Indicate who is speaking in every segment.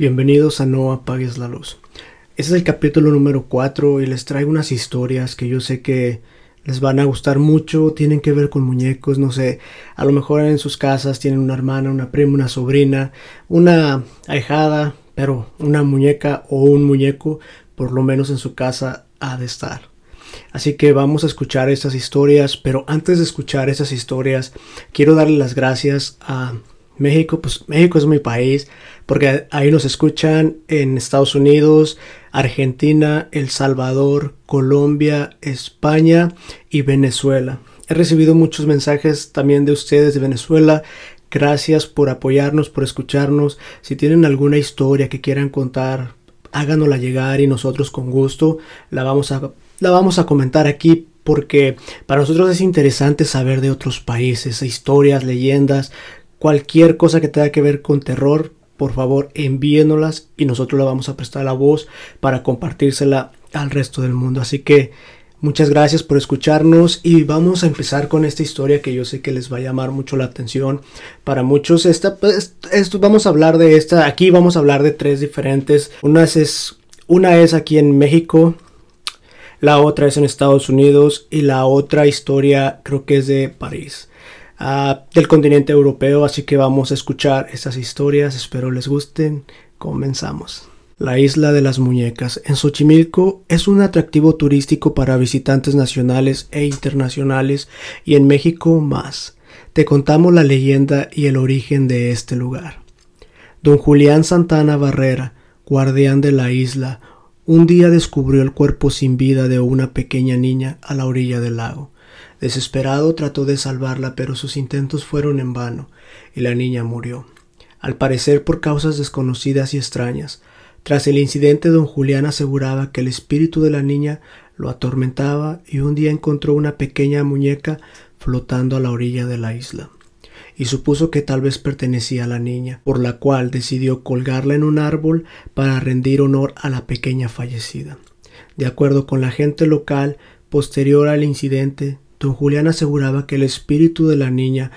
Speaker 1: Bienvenidos a No apagues la luz. Este es el capítulo número 4 y les traigo unas historias que yo sé que les van a gustar mucho, tienen que ver con muñecos, no sé, a lo mejor en sus casas tienen una hermana, una prima, una sobrina, una ahijada, pero una muñeca o un muñeco, por lo menos en su casa, ha de estar. Así que vamos a escuchar estas historias, pero antes de escuchar esas historias, quiero darle las gracias a México, pues México es mi país, porque ahí nos escuchan en Estados Unidos, Argentina, El Salvador, Colombia, España y Venezuela. He recibido muchos mensajes también de ustedes de Venezuela. Gracias por apoyarnos, por escucharnos. Si tienen alguna historia que quieran contar, háganosla llegar y nosotros con gusto la vamos a, la vamos a comentar aquí porque para nosotros es interesante saber de otros países, historias, leyendas, Cualquier cosa que tenga que ver con terror, por favor envíenoslas y nosotros la vamos a prestar la voz para compartírsela al resto del mundo. Así que muchas gracias por escucharnos y vamos a empezar con esta historia que yo sé que les va a llamar mucho la atención. Para muchos esta, pues, vamos a hablar de esta, aquí vamos a hablar de tres diferentes. Una es, una es aquí en México, la otra es en Estados Unidos y la otra historia creo que es de París. Ah, del continente europeo, así que vamos a escuchar estas historias, espero les gusten. Comenzamos. La isla de las muñecas en Xochimilco es un atractivo turístico para visitantes nacionales e internacionales y en México más. Te contamos la leyenda y el origen de este lugar. Don Julián Santana Barrera, guardián de la isla, un día descubrió el cuerpo sin vida de una pequeña niña a la orilla del lago. Desesperado trató de salvarla, pero sus intentos fueron en vano, y la niña murió, al parecer por causas desconocidas y extrañas. Tras el incidente, don Julián aseguraba que el espíritu de la niña lo atormentaba y un día encontró una pequeña muñeca flotando a la orilla de la isla, y supuso que tal vez pertenecía a la niña, por la cual decidió colgarla en un árbol para rendir honor a la pequeña fallecida. De acuerdo con la gente local, posterior al incidente, Don Julián aseguraba que el espíritu de la niña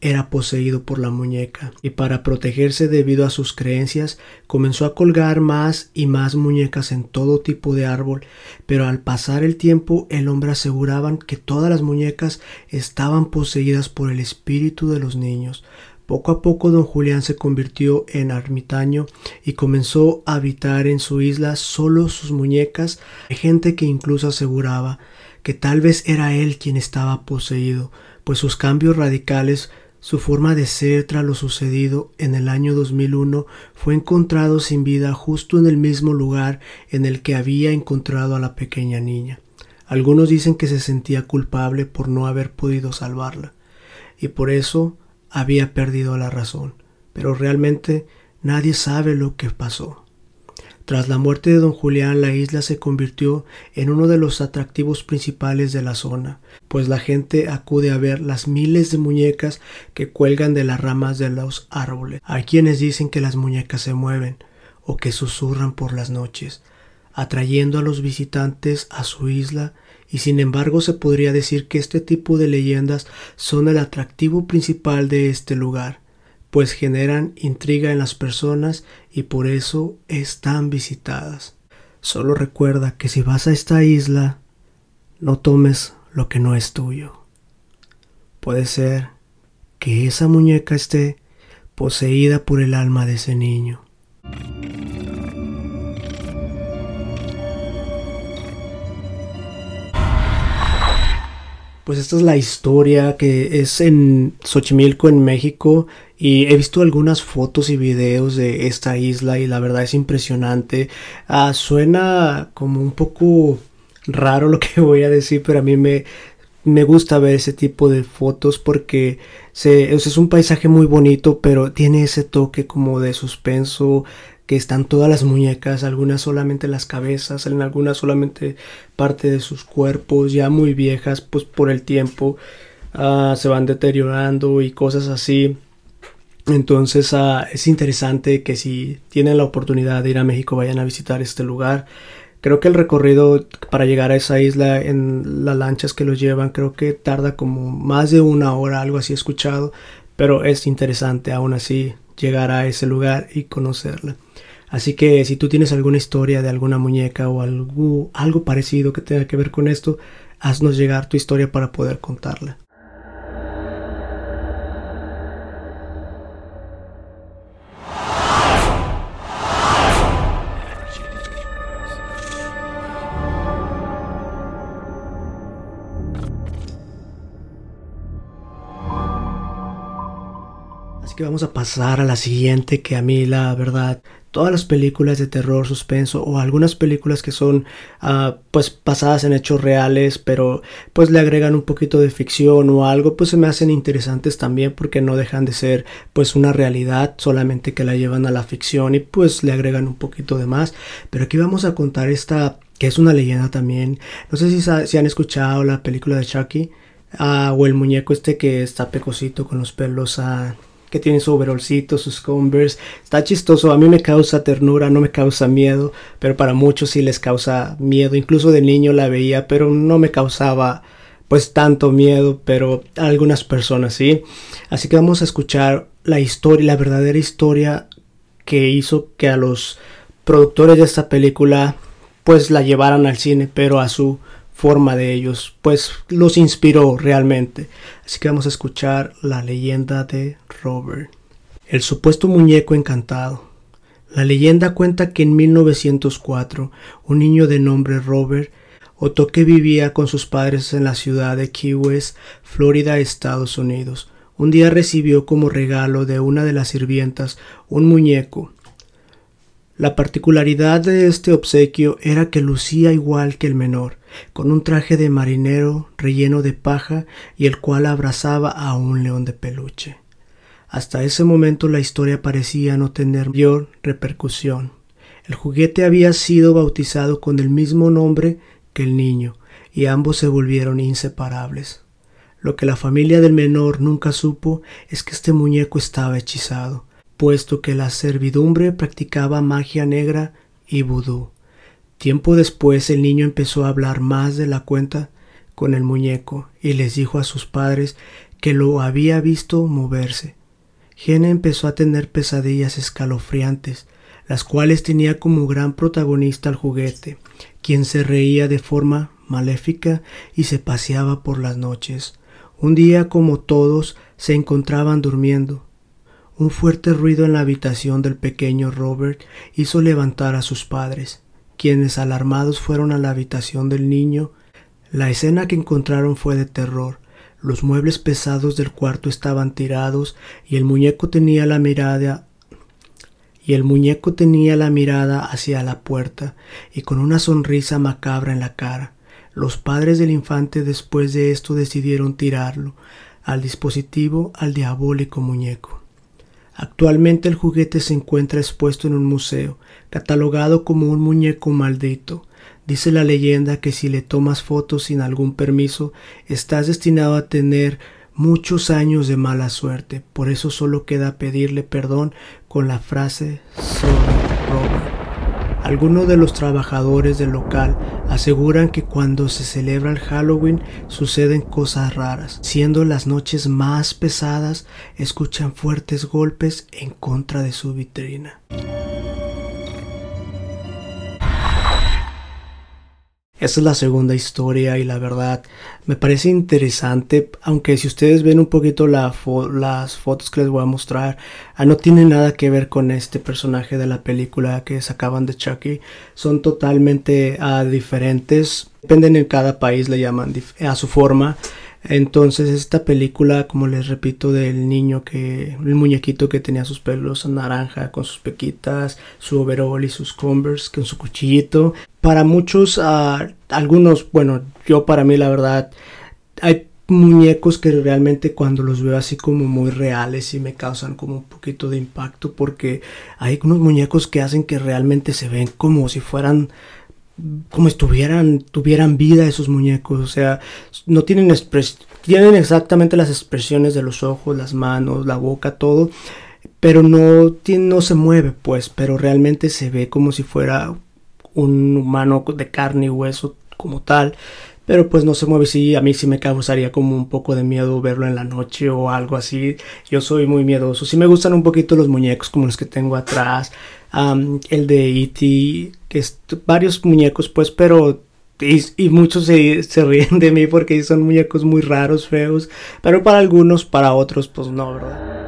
Speaker 1: era poseído por la muñeca, y para protegerse debido a sus creencias comenzó a colgar más y más muñecas en todo tipo de árbol, pero al pasar el tiempo el hombre aseguraban que todas las muñecas estaban poseídas por el espíritu de los niños. Poco a poco don Julián se convirtió en ermitaño y comenzó a habitar en su isla solo sus muñecas. Gente que incluso aseguraba que tal vez era él quien estaba poseído, pues sus cambios radicales, su forma de ser tras lo sucedido en el año 2001 fue encontrado sin vida justo en el mismo lugar en el que había encontrado a la pequeña niña. Algunos dicen que se sentía culpable por no haber podido salvarla, y por eso había perdido la razón, pero realmente nadie sabe lo que pasó. Tras la muerte de don Julián, la isla se convirtió en uno de los atractivos principales de la zona, pues la gente acude a ver las miles de muñecas que cuelgan de las ramas de los árboles. Hay quienes dicen que las muñecas se mueven o que susurran por las noches, atrayendo a los visitantes a su isla y sin embargo se podría decir que este tipo de leyendas son el atractivo principal de este lugar pues generan intriga en las personas y por eso están visitadas. Solo recuerda que si vas a esta isla, no tomes lo que no es tuyo. Puede ser que esa muñeca esté poseída por el alma de ese niño. Pues esta es la historia que es en Xochimilco, en México, y he visto algunas fotos y videos de esta isla y la verdad es impresionante. Ah, suena como un poco raro lo que voy a decir, pero a mí me, me gusta ver ese tipo de fotos porque es un paisaje muy bonito, pero tiene ese toque como de suspenso, que están todas las muñecas, algunas solamente las cabezas, en algunas solamente parte de sus cuerpos, ya muy viejas, pues por el tiempo ah, se van deteriorando y cosas así. Entonces ah, es interesante que si tienen la oportunidad de ir a México vayan a visitar este lugar. Creo que el recorrido para llegar a esa isla en las lanchas que los llevan creo que tarda como más de una hora, algo así escuchado, pero es interesante aún así llegar a ese lugar y conocerla. Así que si tú tienes alguna historia de alguna muñeca o algo, algo parecido que tenga que ver con esto, haznos llegar tu historia para poder contarla. Que vamos a pasar a la siguiente que a mí la verdad todas las películas de terror, suspenso o algunas películas que son uh, pues basadas en hechos reales pero pues le agregan un poquito de ficción o algo pues se me hacen interesantes también porque no dejan de ser pues una realidad solamente que la llevan a la ficción y pues le agregan un poquito de más. Pero aquí vamos a contar esta que es una leyenda también. No sé si, si han escuchado la película de Chucky uh, o el muñeco este que está pecosito con los pelos a que tiene su overolcito, sus Converse. Está chistoso, a mí me causa ternura, no me causa miedo, pero para muchos sí les causa miedo. Incluso de niño la veía, pero no me causaba pues tanto miedo, pero a algunas personas sí. Así que vamos a escuchar la historia, la verdadera historia que hizo que a los productores de esta película pues la llevaran al cine, pero a su forma de ellos, pues los inspiró realmente. Así que vamos a escuchar la leyenda de Robert. El supuesto muñeco encantado. La leyenda cuenta que en 1904 un niño de nombre Robert Otto que vivía con sus padres en la ciudad de Key West, Florida, Estados Unidos, un día recibió como regalo de una de las sirvientas un muñeco la particularidad de este obsequio era que lucía igual que el menor, con un traje de marinero relleno de paja y el cual abrazaba a un león de peluche. Hasta ese momento la historia parecía no tener mayor repercusión. El juguete había sido bautizado con el mismo nombre que el niño, y ambos se volvieron inseparables. Lo que la familia del menor nunca supo es que este muñeco estaba hechizado, puesto que la servidumbre practicaba magia negra y vudú. Tiempo después el niño empezó a hablar más de la cuenta con el muñeco y les dijo a sus padres que lo había visto moverse. Gene empezó a tener pesadillas escalofriantes, las cuales tenía como gran protagonista al juguete, quien se reía de forma maléfica y se paseaba por las noches. Un día, como todos, se encontraban durmiendo, un fuerte ruido en la habitación del pequeño Robert hizo levantar a sus padres, quienes alarmados fueron a la habitación del niño. La escena que encontraron fue de terror. Los muebles pesados del cuarto estaban tirados y el muñeco tenía la mirada y el muñeco tenía la mirada hacia la puerta y con una sonrisa macabra en la cara. Los padres del infante después de esto decidieron tirarlo al dispositivo al diabólico muñeco. Actualmente el juguete se encuentra expuesto en un museo, catalogado como un muñeco maldito. Dice la leyenda que si le tomas fotos sin algún permiso, estás destinado a tener muchos años de mala suerte. Por eso solo queda pedirle perdón con la frase Sorry, algunos de los trabajadores del local aseguran que cuando se celebra el Halloween suceden cosas raras. Siendo las noches más pesadas, escuchan fuertes golpes en contra de su vitrina. Esa es la segunda historia y la verdad me parece interesante, aunque si ustedes ven un poquito las fotos que les voy a mostrar, ah, no tiene nada que ver con este personaje de la película que sacaban de Chucky, son totalmente ah, diferentes, dependen en cada país le llaman a su forma. Entonces esta película, como les repito, del niño que, el muñequito que tenía sus pelos naranja con sus pequitas, su overall y sus converse con su cuchillito. Para muchos, uh, algunos, bueno, yo para mí la verdad, hay muñecos que realmente cuando los veo así como muy reales y me causan como un poquito de impacto porque hay unos muñecos que hacen que realmente se ven como si fueran como estuvieran, tuvieran vida esos muñecos, o sea, no tienen tienen exactamente las expresiones de los ojos, las manos, la boca, todo, pero no, no se mueve, pues, pero realmente se ve como si fuera un humano de carne y hueso como tal, pero pues no se mueve sí a mí sí me causaría como un poco de miedo verlo en la noche o algo así yo soy muy miedoso sí me gustan un poquito los muñecos como los que tengo atrás el de E.T. varios muñecos pues pero y, muchos se, se, ríen de mí porque son muñecos muy raros, feos, pero para algunos, para otros, pues no, ¿verdad?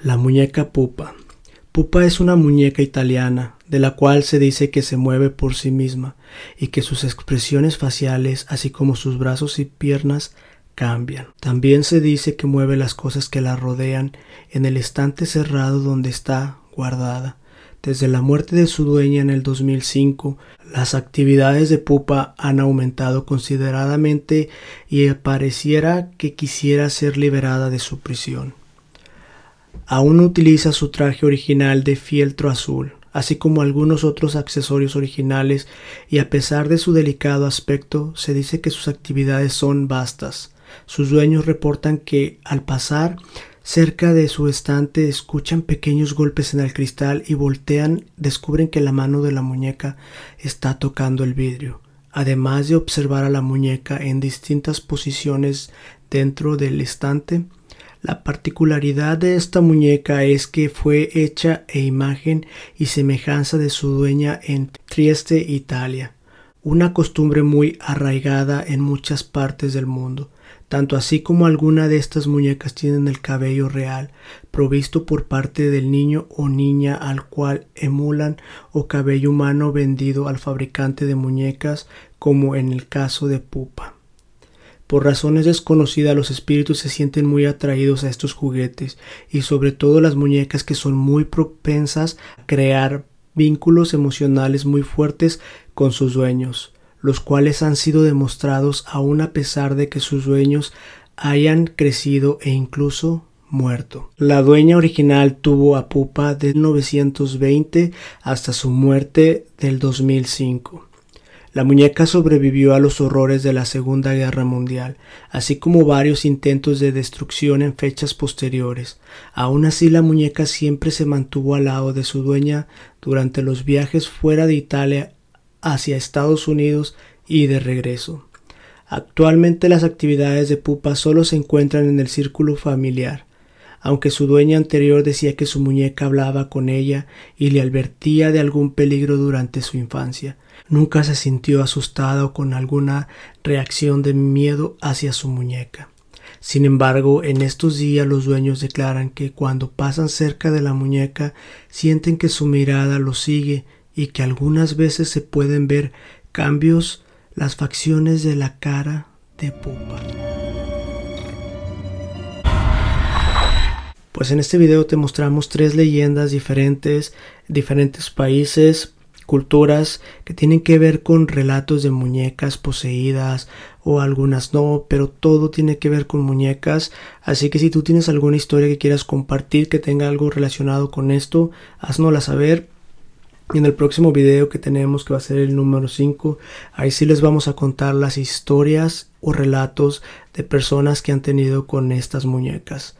Speaker 1: La muñeca Pupa. Pupa es una muñeca italiana, de la cual se dice que se mueve por sí misma y que sus expresiones faciales, así como sus brazos y piernas, cambian. También se dice que mueve las cosas que la rodean en el estante cerrado donde está guardada. Desde la muerte de su dueña en el 2005, las actividades de Pupa han aumentado consideradamente y pareciera que quisiera ser liberada de su prisión. Aún utiliza su traje original de fieltro azul, así como algunos otros accesorios originales, y a pesar de su delicado aspecto, se dice que sus actividades son vastas. Sus dueños reportan que, al pasar cerca de su estante, escuchan pequeños golpes en el cristal y voltean, descubren que la mano de la muñeca está tocando el vidrio. Además de observar a la muñeca en distintas posiciones dentro del estante, la particularidad de esta muñeca es que fue hecha e imagen y semejanza de su dueña en Trieste, Italia, una costumbre muy arraigada en muchas partes del mundo, tanto así como alguna de estas muñecas tienen el cabello real, provisto por parte del niño o niña al cual emulan o cabello humano vendido al fabricante de muñecas, como en el caso de Pupa. Por razones desconocidas los espíritus se sienten muy atraídos a estos juguetes y sobre todo las muñecas que son muy propensas a crear vínculos emocionales muy fuertes con sus dueños, los cuales han sido demostrados aún a pesar de que sus dueños hayan crecido e incluso muerto. La dueña original tuvo a Pupa de 1920 hasta su muerte del 2005. La muñeca sobrevivió a los horrores de la Segunda Guerra Mundial, así como varios intentos de destrucción en fechas posteriores. Aún así la muñeca siempre se mantuvo al lado de su dueña durante los viajes fuera de Italia hacia Estados Unidos y de regreso. Actualmente las actividades de Pupa solo se encuentran en el círculo familiar aunque su dueña anterior decía que su muñeca hablaba con ella y le advertía de algún peligro durante su infancia. Nunca se sintió asustada o con alguna reacción de miedo hacia su muñeca. Sin embargo, en estos días los dueños declaran que cuando pasan cerca de la muñeca sienten que su mirada los sigue y que algunas veces se pueden ver cambios las facciones de la cara de Pupa. Pues en este video te mostramos tres leyendas diferentes, diferentes países, culturas que tienen que ver con relatos de muñecas poseídas o algunas no, pero todo tiene que ver con muñecas. Así que si tú tienes alguna historia que quieras compartir que tenga algo relacionado con esto, haznosla saber. En el próximo video que tenemos, que va a ser el número 5, ahí sí les vamos a contar las historias o relatos de personas que han tenido con estas muñecas.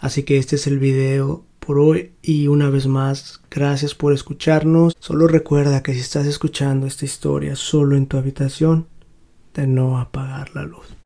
Speaker 1: Así que este es el video por hoy y una vez más gracias por escucharnos. Solo recuerda que si estás escuchando esta historia solo en tu habitación, de no apagar la luz.